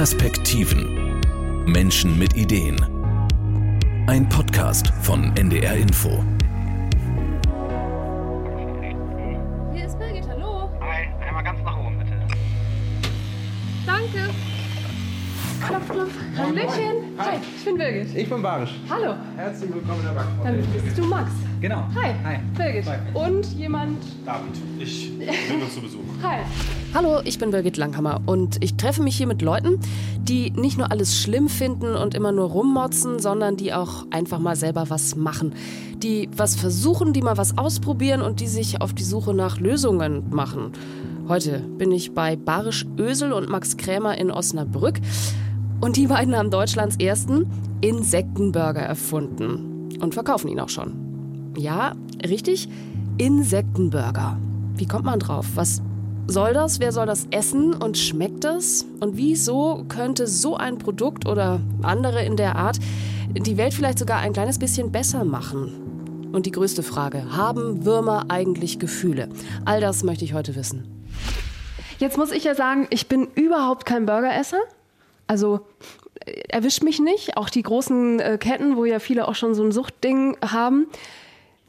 Perspektiven. Menschen mit Ideen. Ein Podcast von NDR Info. Hier ist Birgit, hallo. Hi, einmal ganz nach oben, bitte. Danke. Klopf, klopf. Hallöchen. Hi, ich bin Birgit. Ich bin Barisch. Hallo. Herzlich willkommen in der Backfrau. Dann bist du Max. Genau. Hi. Hi. Birgit. Hi. Und jemand. David. Ich bin zu Besuch. Hi. Hallo, ich bin Birgit Langhammer und ich treffe mich hier mit Leuten, die nicht nur alles schlimm finden und immer nur rummotzen, sondern die auch einfach mal selber was machen. Die was versuchen, die mal was ausprobieren und die sich auf die Suche nach Lösungen machen. Heute bin ich bei Barisch Ösel und Max Krämer in Osnabrück und die beiden haben Deutschlands ersten Insektenburger erfunden und verkaufen ihn auch schon. Ja, richtig, Insektenburger. Wie kommt man drauf? Was soll das? Wer soll das essen? Und schmeckt das? Und wieso könnte so ein Produkt oder andere in der Art die Welt vielleicht sogar ein kleines bisschen besser machen? Und die größte Frage, haben Würmer eigentlich Gefühle? All das möchte ich heute wissen. Jetzt muss ich ja sagen, ich bin überhaupt kein Burgeresser. Also äh, erwischt mich nicht. Auch die großen äh, Ketten, wo ja viele auch schon so ein Suchtding haben.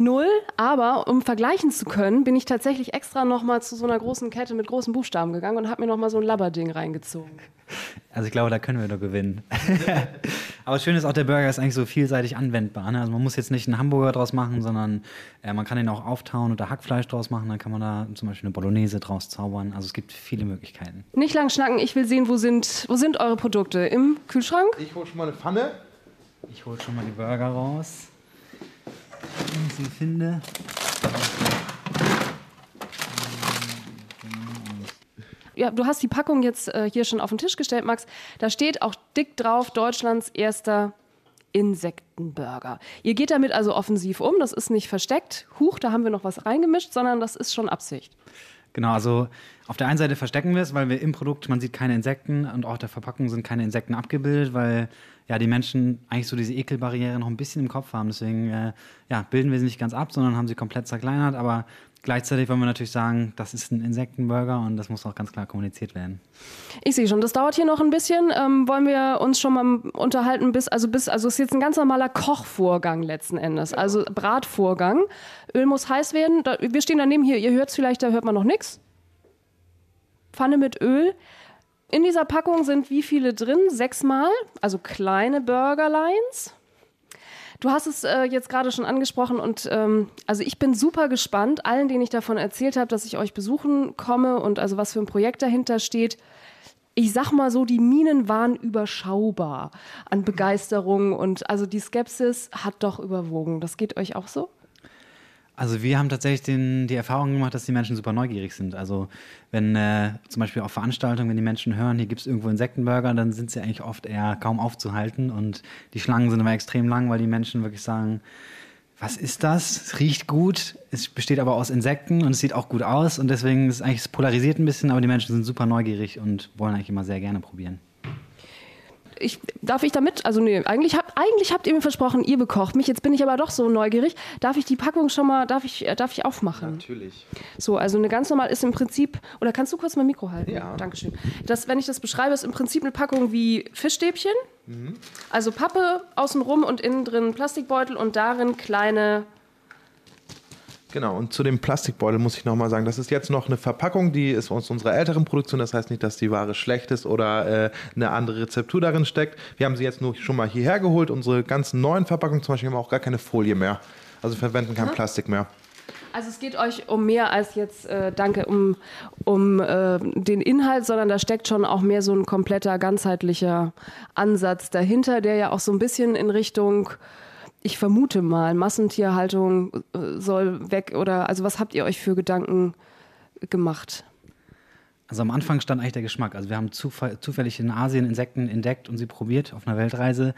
Null, aber um vergleichen zu können, bin ich tatsächlich extra nochmal zu so einer großen Kette mit großen Buchstaben gegangen und habe mir nochmal so ein Labberding reingezogen. Also ich glaube, da können wir nur gewinnen. Aber schön ist auch, der Burger ist eigentlich so vielseitig anwendbar. Ne? Also man muss jetzt nicht einen Hamburger draus machen, sondern äh, man kann den auch auftauen und da Hackfleisch draus machen. Dann kann man da zum Beispiel eine Bolognese draus zaubern. Also es gibt viele Möglichkeiten. Nicht lang schnacken, ich will sehen, wo sind, wo sind eure Produkte? Im Kühlschrank? Ich hole schon mal eine Pfanne. Ich hole schon mal die Burger raus. Wenn ich sie finde. Ja, du hast die Packung jetzt äh, hier schon auf den Tisch gestellt, Max. Da steht auch dick drauf, Deutschlands erster Insektenburger. Ihr geht damit also offensiv um, das ist nicht versteckt. Huch, da haben wir noch was reingemischt, sondern das ist schon Absicht. Genau, also auf der einen Seite verstecken wir es, weil wir im Produkt, man sieht keine Insekten und auch der Verpackung sind keine Insekten abgebildet, weil ja die Menschen eigentlich so diese Ekelbarriere noch ein bisschen im Kopf haben. Deswegen äh, ja, bilden wir sie nicht ganz ab, sondern haben sie komplett zerkleinert. Aber gleichzeitig wollen wir natürlich sagen, das ist ein Insektenburger und das muss auch ganz klar kommuniziert werden. Ich sehe schon, das dauert hier noch ein bisschen. Ähm, wollen wir uns schon mal unterhalten, bis, also bis, also es ist jetzt ein ganz normaler Kochvorgang letzten Endes, also Bratvorgang. Öl muss heiß werden. Da, wir stehen daneben hier, ihr hört es vielleicht, da hört man noch nichts. Pfanne mit Öl. In dieser Packung sind wie viele drin? Sechsmal, also kleine Burgerlines. Du hast es äh, jetzt gerade schon angesprochen und ähm, also ich bin super gespannt, allen, denen ich davon erzählt habe, dass ich euch besuchen komme und also was für ein Projekt dahinter steht. Ich sag mal so, die Minen waren überschaubar an Begeisterung und also die Skepsis hat doch überwogen. Das geht euch auch so? Also wir haben tatsächlich den, die Erfahrung gemacht, dass die Menschen super neugierig sind. Also wenn äh, zum Beispiel auf Veranstaltungen, wenn die Menschen hören, hier gibt es irgendwo Insektenburger, dann sind sie eigentlich oft eher kaum aufzuhalten. Und die Schlangen sind immer extrem lang, weil die Menschen wirklich sagen, was ist das? Es riecht gut, es besteht aber aus Insekten und es sieht auch gut aus. Und deswegen ist es eigentlich es polarisiert ein bisschen, aber die Menschen sind super neugierig und wollen eigentlich immer sehr gerne probieren. Ich, darf ich damit, also nee, eigentlich, hab, eigentlich habt ihr mir versprochen, ihr bekocht mich, jetzt bin ich aber doch so neugierig. Darf ich die Packung schon mal, darf ich, äh, darf ich aufmachen? Natürlich. So, also eine ganz normal ist im Prinzip, oder kannst du kurz mein Mikro halten? Ja. Dankeschön. Das, wenn ich das beschreibe, ist im Prinzip eine Packung wie Fischstäbchen. Also Pappe außenrum und innen drin Plastikbeutel und darin kleine Genau, und zu dem Plastikbeutel muss ich nochmal sagen, das ist jetzt noch eine Verpackung, die ist aus unserer älteren Produktion. Das heißt nicht, dass die Ware schlecht ist oder äh, eine andere Rezeptur darin steckt. Wir haben sie jetzt nur schon mal hierher geholt. Unsere ganzen neuen Verpackungen zum Beispiel haben auch gar keine Folie mehr. Also verwenden kein Plastik mehr. Also es geht euch um mehr als jetzt, äh, danke, um, um äh, den Inhalt, sondern da steckt schon auch mehr so ein kompletter, ganzheitlicher Ansatz dahinter, der ja auch so ein bisschen in Richtung, ich vermute mal, Massentierhaltung äh, soll weg oder, also was habt ihr euch für Gedanken gemacht? Also am Anfang stand eigentlich der Geschmack. Also wir haben zufällig in Asien Insekten entdeckt und sie probiert auf einer Weltreise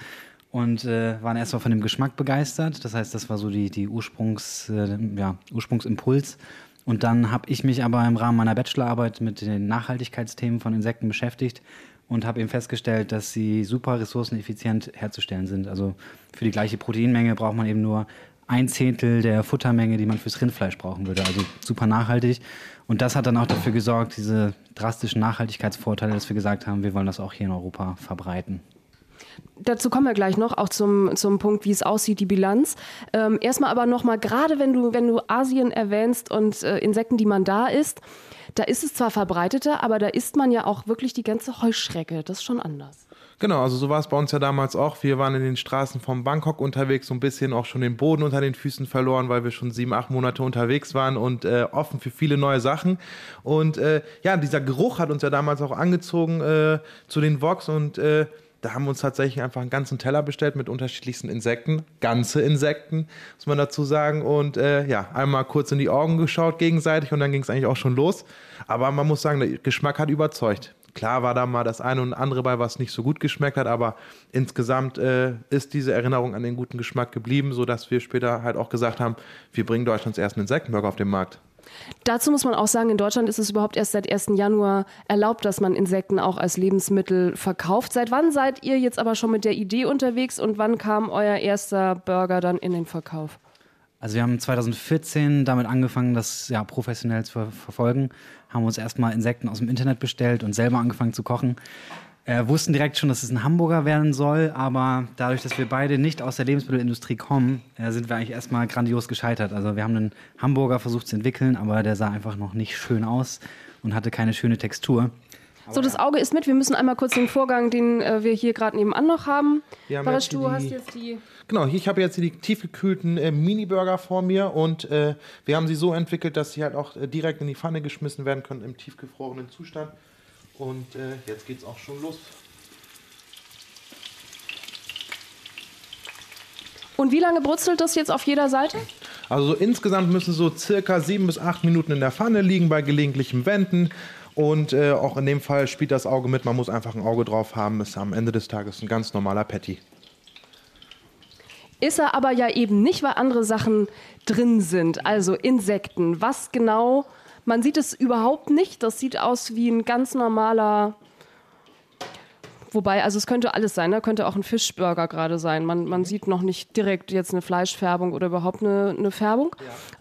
und äh, waren erstmal von dem Geschmack begeistert. Das heißt, das war so die, die Ursprungs, äh, ja, Ursprungsimpuls. Und dann habe ich mich aber im Rahmen meiner Bachelorarbeit mit den Nachhaltigkeitsthemen von Insekten beschäftigt und habe eben festgestellt, dass sie super ressourceneffizient herzustellen sind. Also für die gleiche Proteinmenge braucht man eben nur ein Zehntel der Futtermenge, die man fürs Rindfleisch brauchen würde. Also super nachhaltig. Und das hat dann auch dafür gesorgt, diese drastischen Nachhaltigkeitsvorteile, dass wir gesagt haben, wir wollen das auch hier in Europa verbreiten. Dazu kommen wir gleich noch, auch zum, zum Punkt, wie es aussieht, die Bilanz. Ähm, erstmal aber nochmal, gerade wenn du, wenn du Asien erwähnst und äh, Insekten, die man da isst, da ist es zwar verbreiteter, aber da isst man ja auch wirklich die ganze Heuschrecke. Das ist schon anders. Genau, also so war es bei uns ja damals auch. Wir waren in den Straßen von Bangkok unterwegs, so ein bisschen auch schon den Boden unter den Füßen verloren, weil wir schon sieben, acht Monate unterwegs waren und äh, offen für viele neue Sachen. Und äh, ja, dieser Geruch hat uns ja damals auch angezogen äh, zu den Vox und äh, da haben wir uns tatsächlich einfach einen ganzen Teller bestellt mit unterschiedlichsten Insekten, ganze Insekten, muss man dazu sagen. Und äh, ja, einmal kurz in die Augen geschaut gegenseitig und dann ging es eigentlich auch schon los. Aber man muss sagen, der Geschmack hat überzeugt. Klar war da mal das eine und andere bei, was nicht so gut geschmeckt hat, aber insgesamt äh, ist diese Erinnerung an den guten Geschmack geblieben, sodass wir später halt auch gesagt haben, wir bringen Deutschlands ersten Insektenburger auf den Markt. Dazu muss man auch sagen, in Deutschland ist es überhaupt erst seit 1. Januar erlaubt, dass man Insekten auch als Lebensmittel verkauft. Seit wann seid ihr jetzt aber schon mit der Idee unterwegs und wann kam euer erster Burger dann in den Verkauf? Also wir haben 2014 damit angefangen, das ja, professionell zu verfolgen, haben uns erstmal Insekten aus dem Internet bestellt und selber angefangen zu kochen. Äh, wussten direkt schon, dass es ein Hamburger werden soll, aber dadurch, dass wir beide nicht aus der Lebensmittelindustrie kommen, äh, sind wir eigentlich erstmal grandios gescheitert. Also wir haben einen Hamburger versucht zu entwickeln, aber der sah einfach noch nicht schön aus und hatte keine schöne Textur. So, das Auge ist mit. Wir müssen einmal kurz den Vorgang, den äh, wir hier gerade nebenan noch haben. Wir Barisch, du die, hast jetzt die. Genau, ich habe jetzt die tiefgekühlten äh, Mini-Burger vor mir und äh, wir haben sie so entwickelt, dass sie halt auch äh, direkt in die Pfanne geschmissen werden können im tiefgefrorenen Zustand. Und äh, jetzt geht es auch schon los. Und wie lange brutzelt das jetzt auf jeder Seite? Also so insgesamt müssen so circa sieben bis acht Minuten in der Pfanne liegen bei gelegentlichem Wenden. Und äh, auch in dem Fall spielt das Auge mit. Man muss einfach ein Auge drauf haben. Ist am Ende des Tages ein ganz normaler Patty. Ist er aber ja eben nicht, weil andere Sachen drin sind. Also Insekten. Was genau? Man sieht es überhaupt nicht. Das sieht aus wie ein ganz normaler. Wobei, also es könnte alles sein, ne? könnte auch ein Fischburger gerade sein. Man, man sieht noch nicht direkt jetzt eine Fleischfärbung oder überhaupt eine, eine Färbung.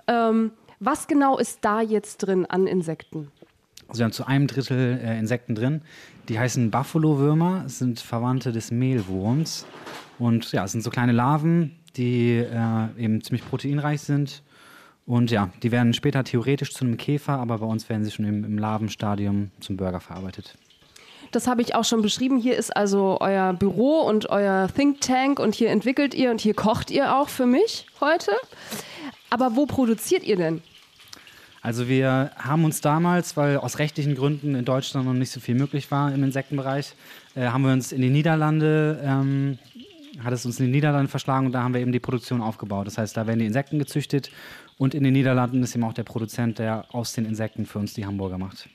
Ja. Ähm, was genau ist da jetzt drin an Insekten? Also wir haben zu einem Drittel äh, Insekten drin. Die heißen Buffalo-Würmer, sind Verwandte des Mehlwurms. Und ja, es sind so kleine Larven, die äh, eben ziemlich proteinreich sind. Und ja, die werden später theoretisch zu einem Käfer, aber bei uns werden sie schon im, im Larvenstadium zum Burger verarbeitet. Das habe ich auch schon beschrieben. Hier ist also euer Büro und euer Think Tank und hier entwickelt ihr und hier kocht ihr auch für mich heute. Aber wo produziert ihr denn? Also wir haben uns damals, weil aus rechtlichen Gründen in Deutschland noch nicht so viel möglich war im Insektenbereich, äh, haben wir uns in die Niederlande, ähm, hat es uns in die Niederlande verschlagen und da haben wir eben die Produktion aufgebaut. Das heißt, da werden die Insekten gezüchtet und in den Niederlanden ist eben auch der Produzent, der aus den Insekten für uns die Hamburger macht.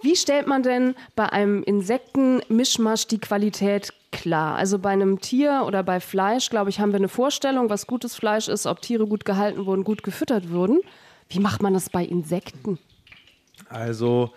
Wie stellt man denn bei einem Insektenmischmasch die Qualität klar? Also bei einem Tier oder bei Fleisch, glaube ich, haben wir eine Vorstellung, was gutes Fleisch ist, ob Tiere gut gehalten wurden, gut gefüttert wurden. Wie macht man das bei Insekten? Also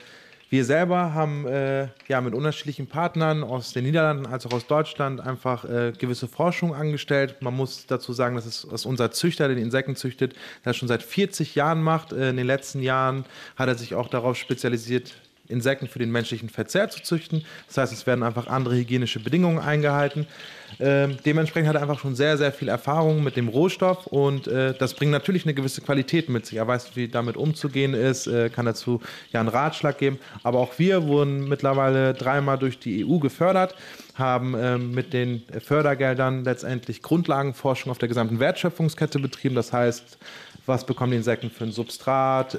wir selber haben äh, ja mit unterschiedlichen Partnern aus den Niederlanden als auch aus Deutschland einfach äh, gewisse Forschung angestellt. Man muss dazu sagen, dass es dass unser Züchter, der die Insekten züchtet, das schon seit 40 Jahren macht. Äh, in den letzten Jahren hat er sich auch darauf spezialisiert, Insekten für den menschlichen Verzehr zu züchten. Das heißt, es werden einfach andere hygienische Bedingungen eingehalten. Ähm, dementsprechend hat er einfach schon sehr, sehr viel Erfahrung mit dem Rohstoff und äh, das bringt natürlich eine gewisse Qualität mit sich. Er weiß, wie damit umzugehen ist, äh, kann dazu ja einen Ratschlag geben. Aber auch wir wurden mittlerweile dreimal durch die EU gefördert, haben äh, mit den Fördergeldern letztendlich Grundlagenforschung auf der gesamten Wertschöpfungskette betrieben. Das heißt, was bekommen die Insekten für ein Substrat?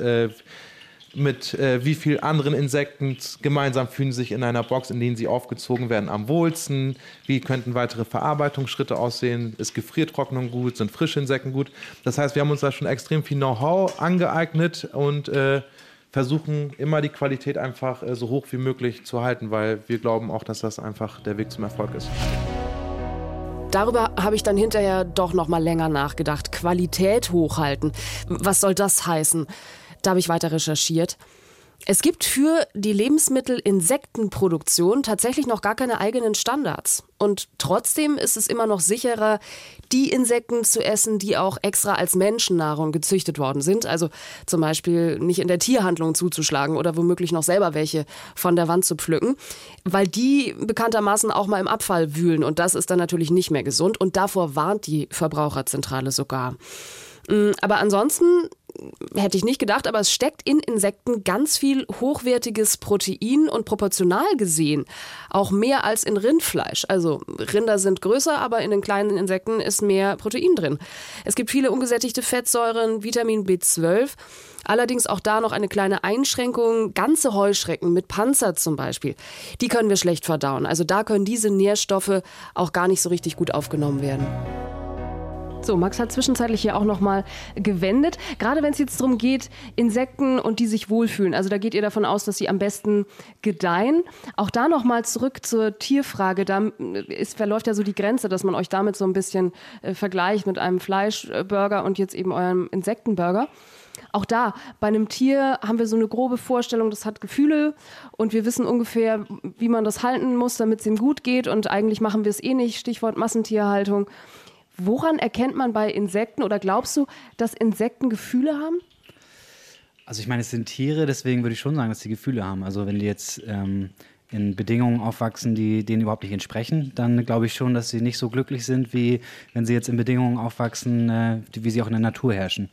Mit äh, wie vielen anderen Insekten gemeinsam fühlen sich in einer Box, in denen sie aufgezogen werden, am wohlsten? Wie könnten weitere Verarbeitungsschritte aussehen? Ist Gefriertrocknung gut? Sind frische Insekten gut? Das heißt, wir haben uns da schon extrem viel Know-how angeeignet und äh, versuchen immer die Qualität einfach äh, so hoch wie möglich zu halten, weil wir glauben auch, dass das einfach der Weg zum Erfolg ist. Darüber habe ich dann hinterher doch noch mal länger nachgedacht. Qualität hochhalten. Was soll das heißen? Da habe ich weiter recherchiert. Es gibt für die Lebensmittel-Insektenproduktion tatsächlich noch gar keine eigenen Standards. Und trotzdem ist es immer noch sicherer, die Insekten zu essen, die auch extra als Menschennahrung gezüchtet worden sind. Also zum Beispiel nicht in der Tierhandlung zuzuschlagen oder womöglich noch selber welche von der Wand zu pflücken, weil die bekanntermaßen auch mal im Abfall wühlen. Und das ist dann natürlich nicht mehr gesund. Und davor warnt die Verbraucherzentrale sogar. Mm, aber ansonsten hätte ich nicht gedacht, aber es steckt in Insekten ganz viel hochwertiges Protein und proportional gesehen auch mehr als in Rindfleisch. Also Rinder sind größer, aber in den kleinen Insekten ist mehr Protein drin. Es gibt viele ungesättigte Fettsäuren, Vitamin B12. Allerdings auch da noch eine kleine Einschränkung. Ganze Heuschrecken mit Panzer zum Beispiel, die können wir schlecht verdauen. Also da können diese Nährstoffe auch gar nicht so richtig gut aufgenommen werden. So, Max hat zwischenzeitlich hier auch nochmal gewendet. Gerade wenn es jetzt darum geht, Insekten und die sich wohlfühlen. Also da geht ihr davon aus, dass sie am besten gedeihen. Auch da nochmal zurück zur Tierfrage. Da ist, verläuft ja so die Grenze, dass man euch damit so ein bisschen äh, vergleicht mit einem Fleischburger und jetzt eben eurem Insektenburger. Auch da, bei einem Tier haben wir so eine grobe Vorstellung, das hat Gefühle und wir wissen ungefähr, wie man das halten muss, damit es ihm gut geht und eigentlich machen wir es eh nicht, Stichwort Massentierhaltung. Woran erkennt man bei Insekten oder glaubst du, dass Insekten Gefühle haben? Also ich meine, es sind Tiere, deswegen würde ich schon sagen, dass sie Gefühle haben. Also wenn die jetzt ähm, in Bedingungen aufwachsen, die denen überhaupt nicht entsprechen, dann glaube ich schon, dass sie nicht so glücklich sind, wie wenn sie jetzt in Bedingungen aufwachsen, äh, wie sie auch in der Natur herrschen.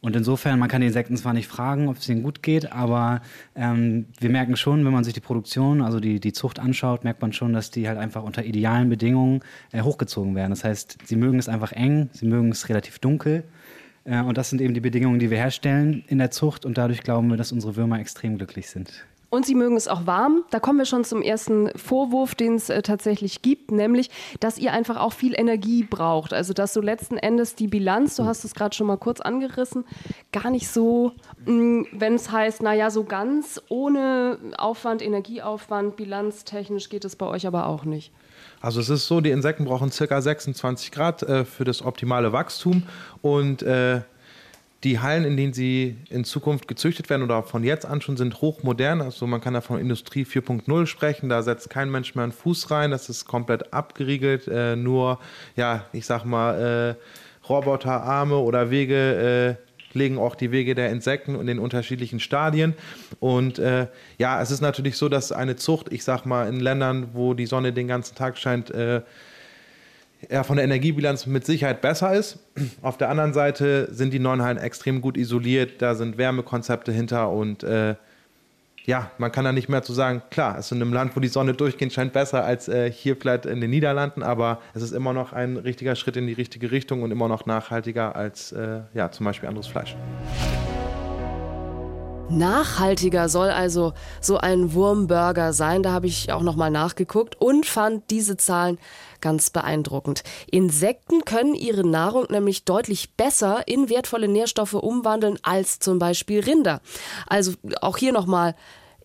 Und insofern, man kann die Insekten zwar nicht fragen, ob es ihnen gut geht, aber ähm, wir merken schon, wenn man sich die Produktion, also die, die Zucht anschaut, merkt man schon, dass die halt einfach unter idealen Bedingungen äh, hochgezogen werden. Das heißt, sie mögen es einfach eng, sie mögen es relativ dunkel. Äh, und das sind eben die Bedingungen, die wir herstellen in der Zucht. Und dadurch glauben wir, dass unsere Würmer extrem glücklich sind. Und sie mögen es auch warm. Da kommen wir schon zum ersten Vorwurf, den es äh, tatsächlich gibt, nämlich, dass ihr einfach auch viel Energie braucht. Also, dass so letzten Endes die Bilanz, du hast es gerade schon mal kurz angerissen, gar nicht so, mm, wenn es heißt, naja, so ganz ohne Aufwand, Energieaufwand, bilanztechnisch geht es bei euch aber auch nicht. Also es ist so, die Insekten brauchen ca. 26 Grad äh, für das optimale Wachstum und äh, die Hallen, in denen sie in Zukunft gezüchtet werden oder von jetzt an schon sind hochmodern. Also man kann da von Industrie 4.0 sprechen. Da setzt kein Mensch mehr einen Fuß rein. Das ist komplett abgeriegelt. Äh, nur, ja, ich sag mal, äh, Roboterarme oder Wege äh, legen auch die Wege der Insekten in den unterschiedlichen Stadien. Und äh, ja, es ist natürlich so, dass eine Zucht, ich sag mal, in Ländern, wo die Sonne den ganzen Tag scheint, äh, ja, von der Energiebilanz mit Sicherheit besser ist. Auf der anderen Seite sind die neuen Hallen extrem gut isoliert, da sind Wärmekonzepte hinter und äh, ja, man kann da nicht mehr zu sagen, klar, es ist in einem Land, wo die Sonne durchgehend scheint, besser als äh, hier vielleicht in den Niederlanden, aber es ist immer noch ein richtiger Schritt in die richtige Richtung und immer noch nachhaltiger als äh, ja, zum Beispiel anderes Fleisch. Nachhaltiger soll also so ein Wurmburger sein. Da habe ich auch nochmal nachgeguckt und fand diese Zahlen ganz beeindruckend. Insekten können ihre Nahrung nämlich deutlich besser in wertvolle Nährstoffe umwandeln als zum Beispiel Rinder. Also auch hier nochmal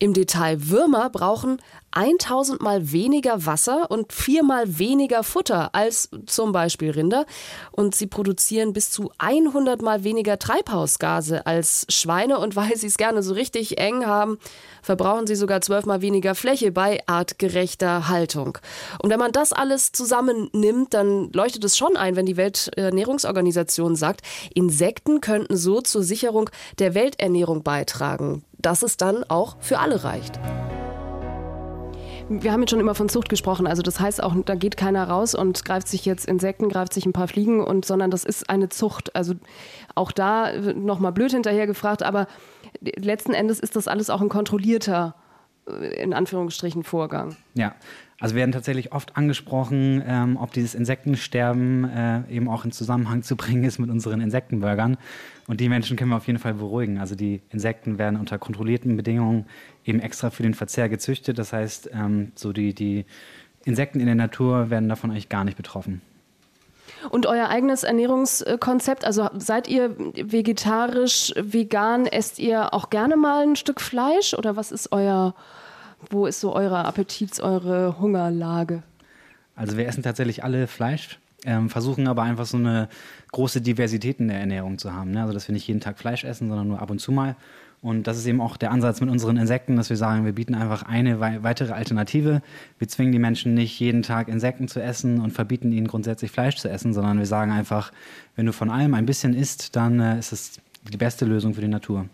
im Detail. Würmer brauchen 1000 mal weniger Wasser und viermal weniger Futter als zum Beispiel Rinder. Und sie produzieren bis zu 100 mal weniger Treibhausgase als Schweine. Und weil sie es gerne so richtig eng haben, verbrauchen sie sogar zwölfmal weniger Fläche bei artgerechter Haltung. Und wenn man das alles zusammennimmt, dann leuchtet es schon ein, wenn die Welternährungsorganisation sagt, Insekten könnten so zur Sicherung der Welternährung beitragen, dass es dann auch für alle reicht wir haben jetzt schon immer von Zucht gesprochen. Also das heißt auch, da geht keiner raus und greift sich jetzt Insekten, greift sich ein paar Fliegen und sondern das ist eine Zucht. Also auch da nochmal blöd hinterher gefragt, aber letzten Endes ist das alles auch ein kontrollierter, äh, in Anführungsstrichen, Vorgang. Ja, also werden tatsächlich oft angesprochen, ähm, ob dieses Insektensterben äh, eben auch in Zusammenhang zu bringen ist mit unseren Insektenburgern. Und die Menschen können wir auf jeden Fall beruhigen. Also die Insekten werden unter kontrollierten Bedingungen eben extra für den Verzehr gezüchtet. Das heißt, ähm, so die, die Insekten in der Natur werden davon eigentlich gar nicht betroffen. Und euer eigenes Ernährungskonzept, also seid ihr vegetarisch, vegan, esst ihr auch gerne mal ein Stück Fleisch oder was ist euer wo ist so eure Appetits, eure Hungerlage? Also wir essen tatsächlich alle Fleisch, ähm, versuchen aber einfach so eine große Diversität in der Ernährung zu haben. Ne? Also dass wir nicht jeden Tag Fleisch essen, sondern nur ab und zu mal. Und das ist eben auch der Ansatz mit unseren Insekten, dass wir sagen, wir bieten einfach eine weitere Alternative. Wir zwingen die Menschen nicht jeden Tag Insekten zu essen und verbieten ihnen grundsätzlich Fleisch zu essen, sondern wir sagen einfach, wenn du von allem ein bisschen isst, dann äh, ist es die beste Lösung für die Natur.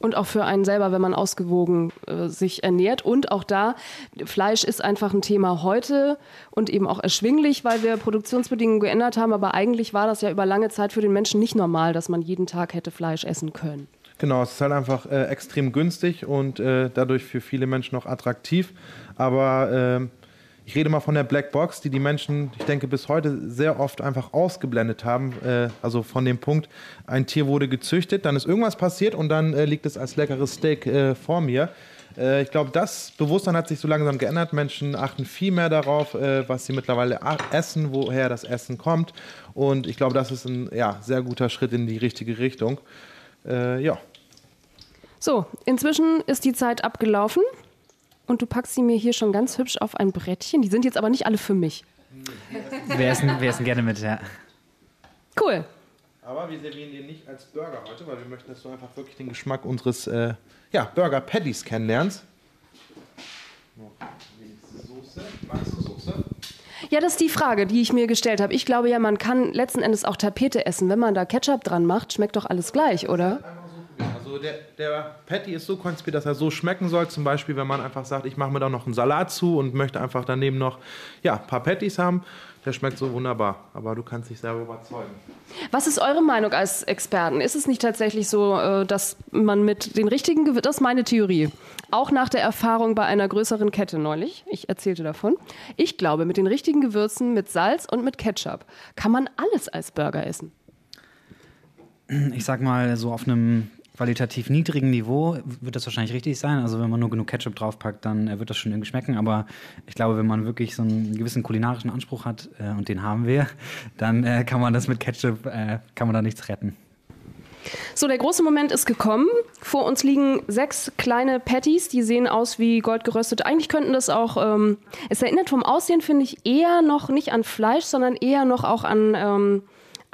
Und auch für einen selber, wenn man ausgewogen äh, sich ernährt. Und auch da, Fleisch ist einfach ein Thema heute und eben auch erschwinglich, weil wir Produktionsbedingungen geändert haben. Aber eigentlich war das ja über lange Zeit für den Menschen nicht normal, dass man jeden Tag hätte Fleisch essen können. Genau, es ist halt einfach äh, extrem günstig und äh, dadurch für viele Menschen auch attraktiv. Aber äh, ich rede mal von der Black Box, die die Menschen, ich denke, bis heute sehr oft einfach ausgeblendet haben. Äh, also von dem Punkt, ein Tier wurde gezüchtet, dann ist irgendwas passiert und dann äh, liegt es als leckeres Steak äh, vor mir. Ich glaube, das Bewusstsein hat sich so langsam geändert. Menschen achten viel mehr darauf, was sie mittlerweile essen, woher das Essen kommt. Und ich glaube, das ist ein ja, sehr guter Schritt in die richtige Richtung. Äh, ja. So, inzwischen ist die Zeit abgelaufen und du packst sie mir hier schon ganz hübsch auf ein Brettchen. Die sind jetzt aber nicht alle für mich. Wir essen, wir essen gerne mit, ja. Cool. Aber wir servieren dir nicht als Burger heute, weil wir möchten, dass du einfach wirklich den Geschmack unseres äh, ja, Burger Patties kennenlernst. Soße. Magst du Soße? Ja, das ist die Frage, die ich mir gestellt habe. Ich glaube ja, man kann letzten Endes auch Tapete essen. Wenn man da Ketchup dran macht, schmeckt doch alles gleich, oder? Also der, der Patty ist so konzipiert, dass er so schmecken soll. Zum Beispiel, wenn man einfach sagt, ich mache mir da noch einen Salat zu und möchte einfach daneben noch ja, ein paar Patties haben. Der schmeckt so wunderbar, aber du kannst dich selber überzeugen. Was ist eure Meinung als Experten? Ist es nicht tatsächlich so, äh, dass man mit den richtigen Gewürzen, das ist meine Theorie, auch nach der Erfahrung bei einer größeren Kette neulich, ich erzählte davon, ich glaube, mit den richtigen Gewürzen, mit Salz und mit Ketchup kann man alles als Burger essen. Ich sag mal, so auf einem qualitativ niedrigen Niveau wird das wahrscheinlich richtig sein. Also wenn man nur genug Ketchup draufpackt, dann äh, wird das schon irgendwie schmecken. Aber ich glaube, wenn man wirklich so einen gewissen kulinarischen Anspruch hat, äh, und den haben wir, dann äh, kann man das mit Ketchup, äh, kann man da nichts retten. So, der große Moment ist gekommen. Vor uns liegen sechs kleine Patties, die sehen aus wie goldgeröstet. Eigentlich könnten das auch, ähm, es erinnert vom Aussehen, finde ich, eher noch nicht an Fleisch, sondern eher noch auch an ähm,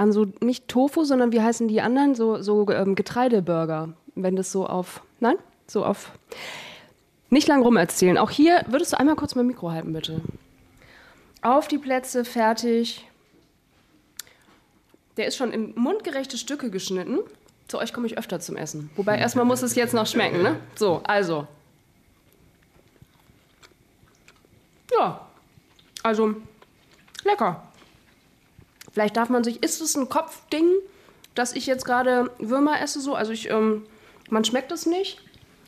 an so nicht Tofu, sondern wie heißen die anderen? So, so ähm, Getreideburger. Wenn das so auf. Nein? So auf. Nicht lang rumerzählen. Auch hier würdest du einmal kurz mein Mikro halten, bitte. Auf die Plätze, fertig. Der ist schon in mundgerechte Stücke geschnitten. Zu euch komme ich öfter zum Essen. Wobei erstmal muss es jetzt noch schmecken, ne? So, also. Ja. Also, lecker. Vielleicht darf man sich, ist es ein Kopfding, dass ich jetzt gerade Würmer esse so? Also ich, ähm, man schmeckt es nicht.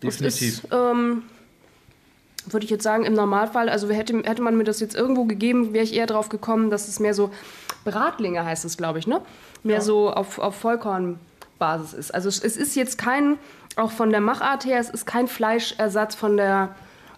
Definitiv. Ist, ähm, würde ich jetzt sagen, im Normalfall, also hätte, hätte man mir das jetzt irgendwo gegeben, wäre ich eher drauf gekommen, dass es mehr so Bratlinge heißt es, glaube ich, ne? Mehr ja. so auf, auf Vollkornbasis ist. Also es ist jetzt kein, auch von der Machart her, es ist kein Fleischersatz von der,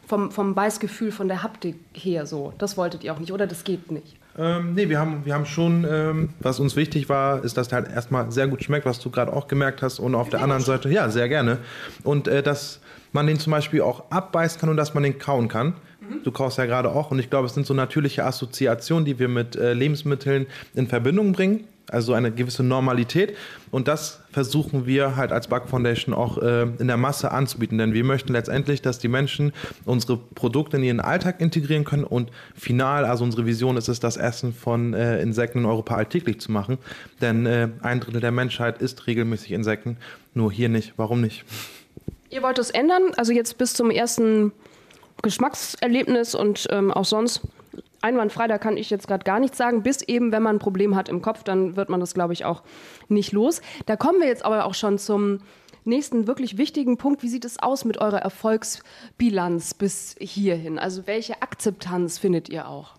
vom, vom Beißgefühl, von der Haptik her so. Das wolltet ihr auch nicht, oder? Das geht nicht. Ähm, nee, wir haben, wir haben schon, ähm, was uns wichtig war, ist, dass der halt erstmal sehr gut schmeckt, was du gerade auch gemerkt hast. Und auf der anderen Seite, ja, sehr gerne. Und äh, dass man den zum Beispiel auch abbeißen kann und dass man den kauen kann. Mhm. Du kaust ja gerade auch. Und ich glaube, es sind so natürliche Assoziationen, die wir mit äh, Lebensmitteln in Verbindung bringen also eine gewisse Normalität. Und das versuchen wir halt als Bug Foundation auch äh, in der Masse anzubieten. Denn wir möchten letztendlich, dass die Menschen unsere Produkte in ihren Alltag integrieren können. Und final, also unsere Vision ist es, das Essen von äh, Insekten in Europa alltäglich zu machen. Denn äh, ein Drittel der Menschheit isst regelmäßig Insekten. Nur hier nicht. Warum nicht? Ihr wollt es ändern? Also jetzt bis zum ersten Geschmackserlebnis und ähm, auch sonst einwandfrei, da kann ich jetzt gerade gar nichts sagen, bis eben, wenn man ein Problem hat im Kopf, dann wird man das, glaube ich, auch nicht los. Da kommen wir jetzt aber auch schon zum nächsten wirklich wichtigen Punkt. Wie sieht es aus mit eurer Erfolgsbilanz bis hierhin? Also welche Akzeptanz findet ihr auch?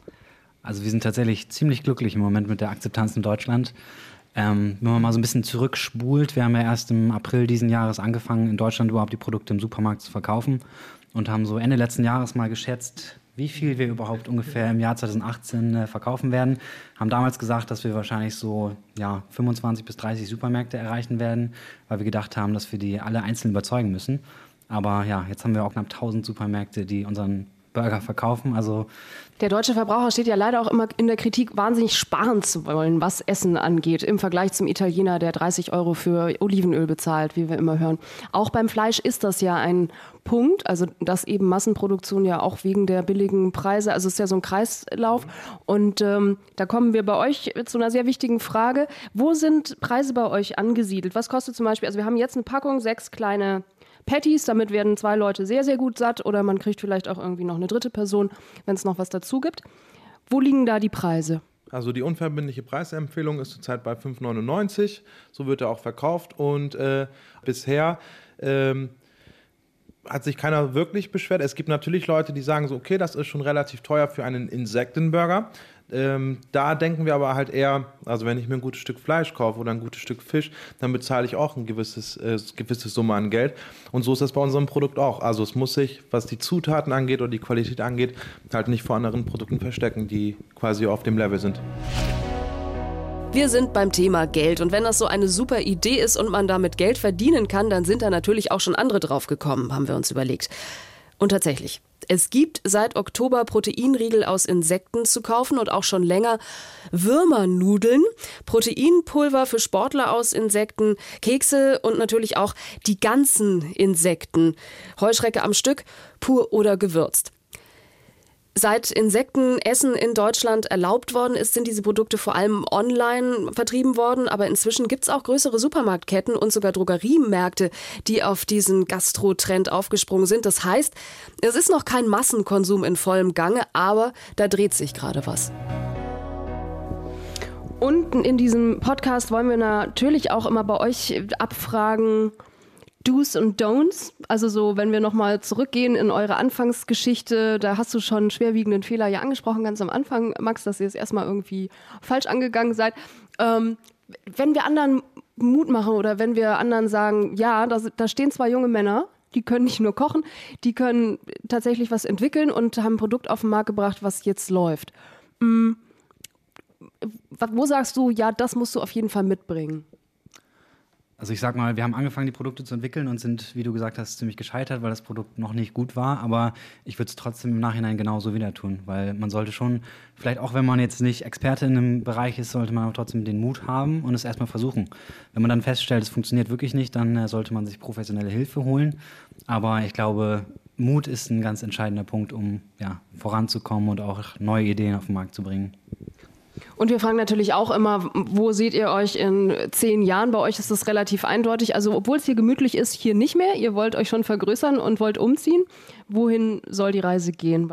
Also wir sind tatsächlich ziemlich glücklich im Moment mit der Akzeptanz in Deutschland. Ähm, wenn man mal so ein bisschen zurückspult, wir haben ja erst im April diesen Jahres angefangen, in Deutschland überhaupt die Produkte im Supermarkt zu verkaufen und haben so Ende letzten Jahres mal geschätzt, wie viel wir überhaupt ungefähr im Jahr 2018 äh, verkaufen werden. Haben damals gesagt, dass wir wahrscheinlich so ja, 25 bis 30 Supermärkte erreichen werden, weil wir gedacht haben, dass wir die alle einzeln überzeugen müssen. Aber ja, jetzt haben wir auch knapp 1000 Supermärkte, die unseren Burger verkaufen. Also der deutsche Verbraucher steht ja leider auch immer in der Kritik, wahnsinnig sparen zu wollen, was Essen angeht, im Vergleich zum Italiener, der 30 Euro für Olivenöl bezahlt, wie wir immer hören. Auch beim Fleisch ist das ja ein Punkt, also dass eben Massenproduktion ja auch wegen der billigen Preise, also es ist ja so ein Kreislauf. Und ähm, da kommen wir bei euch zu einer sehr wichtigen Frage. Wo sind Preise bei euch angesiedelt? Was kostet zum Beispiel, also wir haben jetzt eine Packung, sechs kleine Patties, damit werden zwei Leute sehr, sehr gut satt oder man kriegt vielleicht auch irgendwie noch eine dritte Person, wenn es noch was dazu gibt. Wo liegen da die Preise? Also die unverbindliche Preisempfehlung ist zurzeit bei 5,99. So wird er auch verkauft und äh, bisher ähm, hat sich keiner wirklich beschwert. Es gibt natürlich Leute, die sagen so, okay, das ist schon relativ teuer für einen Insektenburger. Ähm, da denken wir aber halt eher, also wenn ich mir ein gutes Stück Fleisch kaufe oder ein gutes Stück Fisch, dann bezahle ich auch ein gewisses, äh, gewisse Summe an Geld. Und so ist das bei unserem Produkt auch. Also es muss sich, was die Zutaten angeht oder die Qualität angeht, halt nicht vor anderen Produkten verstecken, die quasi auf dem Level sind. Wir sind beim Thema Geld und wenn das so eine super Idee ist und man damit Geld verdienen kann, dann sind da natürlich auch schon andere drauf gekommen, haben wir uns überlegt. Und tatsächlich, es gibt seit Oktober Proteinriegel aus Insekten zu kaufen und auch schon länger Würmernudeln, Proteinpulver für Sportler aus Insekten, Kekse und natürlich auch die ganzen Insekten. Heuschrecke am Stück, pur oder gewürzt. Seit Insektenessen in Deutschland erlaubt worden ist, sind diese Produkte vor allem online vertrieben worden. Aber inzwischen gibt es auch größere Supermarktketten und sogar Drogeriemärkte, die auf diesen Gastro-Trend aufgesprungen sind. Das heißt, es ist noch kein Massenkonsum in vollem Gange, aber da dreht sich gerade was. Und in diesem Podcast wollen wir natürlich auch immer bei euch abfragen, Do's und Don'ts. Also so, wenn wir nochmal zurückgehen in eure Anfangsgeschichte, da hast du schon einen schwerwiegenden Fehler ja angesprochen, ganz am Anfang, Max, dass ihr es erstmal irgendwie falsch angegangen seid. Ähm, wenn wir anderen Mut machen oder wenn wir anderen sagen, ja, da, da stehen zwei junge Männer, die können nicht nur kochen, die können tatsächlich was entwickeln und haben ein Produkt auf den Markt gebracht, was jetzt läuft. Mhm. Wo sagst du, ja, das musst du auf jeden Fall mitbringen? Also ich sag mal, wir haben angefangen, die Produkte zu entwickeln und sind, wie du gesagt hast, ziemlich gescheitert, weil das Produkt noch nicht gut war. Aber ich würde es trotzdem im Nachhinein genauso wieder tun, weil man sollte schon, vielleicht auch wenn man jetzt nicht Experte in einem Bereich ist, sollte man trotzdem den Mut haben und es erstmal versuchen. Wenn man dann feststellt, es funktioniert wirklich nicht, dann äh, sollte man sich professionelle Hilfe holen. Aber ich glaube, Mut ist ein ganz entscheidender Punkt, um ja, voranzukommen und auch neue Ideen auf den Markt zu bringen. Und wir fragen natürlich auch immer, wo seht ihr euch in zehn Jahren? Bei euch ist das relativ eindeutig. Also obwohl es hier gemütlich ist, hier nicht mehr. Ihr wollt euch schon vergrößern und wollt umziehen. Wohin soll die Reise gehen?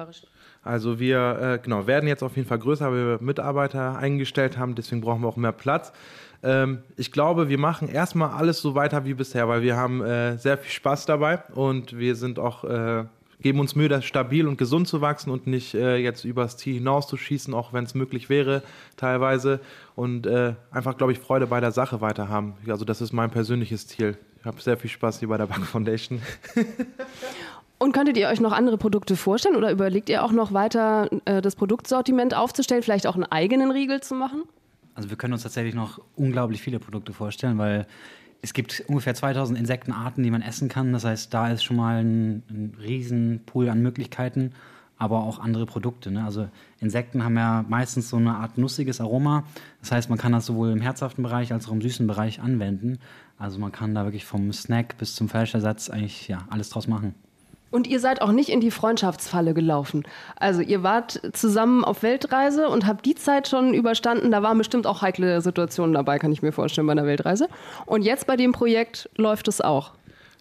Also wir äh, genau, werden jetzt auf jeden Fall größer, weil wir Mitarbeiter eingestellt haben. Deswegen brauchen wir auch mehr Platz. Ähm, ich glaube, wir machen erstmal alles so weiter wie bisher, weil wir haben äh, sehr viel Spaß dabei und wir sind auch äh, geben uns Mühe, das stabil und gesund zu wachsen und nicht äh, jetzt übers Ziel hinaus zu schießen, auch wenn es möglich wäre teilweise. Und äh, einfach, glaube ich, Freude bei der Sache weiter haben. Also das ist mein persönliches Ziel. Ich habe sehr viel Spaß hier bei der Bank Foundation. Und könntet ihr euch noch andere Produkte vorstellen oder überlegt ihr auch noch weiter äh, das Produktsortiment aufzustellen, vielleicht auch einen eigenen Riegel zu machen? Also wir können uns tatsächlich noch unglaublich viele Produkte vorstellen, weil es gibt ungefähr 2000 Insektenarten, die man essen kann. Das heißt, da ist schon mal ein, ein Riesenpool an Möglichkeiten, aber auch andere Produkte. Ne? Also Insekten haben ja meistens so eine Art nussiges Aroma. Das heißt, man kann das sowohl im herzhaften Bereich als auch im süßen Bereich anwenden. Also man kann da wirklich vom Snack bis zum Fleischersatz eigentlich ja, alles draus machen. Und ihr seid auch nicht in die Freundschaftsfalle gelaufen. Also ihr wart zusammen auf Weltreise und habt die Zeit schon überstanden. Da waren bestimmt auch heikle Situationen dabei, kann ich mir vorstellen, bei einer Weltreise. Und jetzt bei dem Projekt läuft es auch.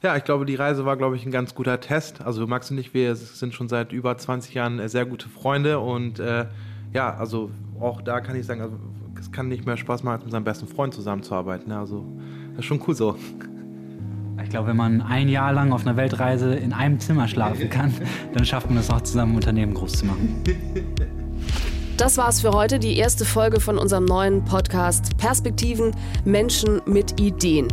Ja, ich glaube, die Reise war, glaube ich, ein ganz guter Test. Also Max und ich, wir sind schon seit über 20 Jahren sehr gute Freunde und äh, ja, also auch da kann ich sagen, also, es kann nicht mehr Spaß machen, als mit seinem besten Freund zusammenzuarbeiten. Also das ist schon cool so. Ich glaube, wenn man ein Jahr lang auf einer Weltreise in einem Zimmer schlafen kann, dann schafft man es auch zusammen, Unternehmen groß zu machen. Das war's für heute, die erste Folge von unserem neuen Podcast Perspektiven Menschen mit Ideen.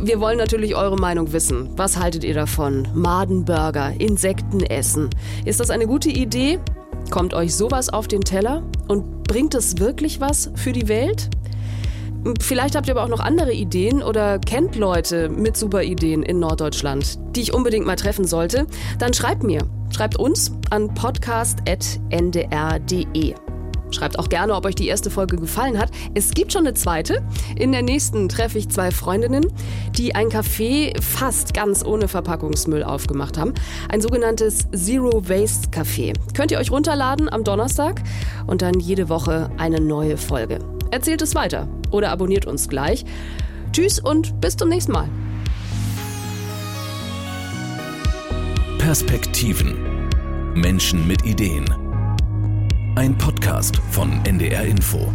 Wir wollen natürlich eure Meinung wissen. Was haltet ihr davon? Madenburger, Insekten essen. Ist das eine gute Idee? Kommt euch sowas auf den Teller? Und bringt es wirklich was für die Welt? Vielleicht habt ihr aber auch noch andere Ideen oder kennt Leute mit super Ideen in Norddeutschland, die ich unbedingt mal treffen sollte. Dann schreibt mir. Schreibt uns an podcast.ndr.de. Schreibt auch gerne, ob euch die erste Folge gefallen hat. Es gibt schon eine zweite. In der nächsten treffe ich zwei Freundinnen, die ein Café fast ganz ohne Verpackungsmüll aufgemacht haben. Ein sogenanntes Zero Waste Café. Könnt ihr euch runterladen am Donnerstag und dann jede Woche eine neue Folge. Erzählt es weiter oder abonniert uns gleich. Tschüss und bis zum nächsten Mal. Perspektiven. Menschen mit Ideen. Ein Podcast von NDR Info.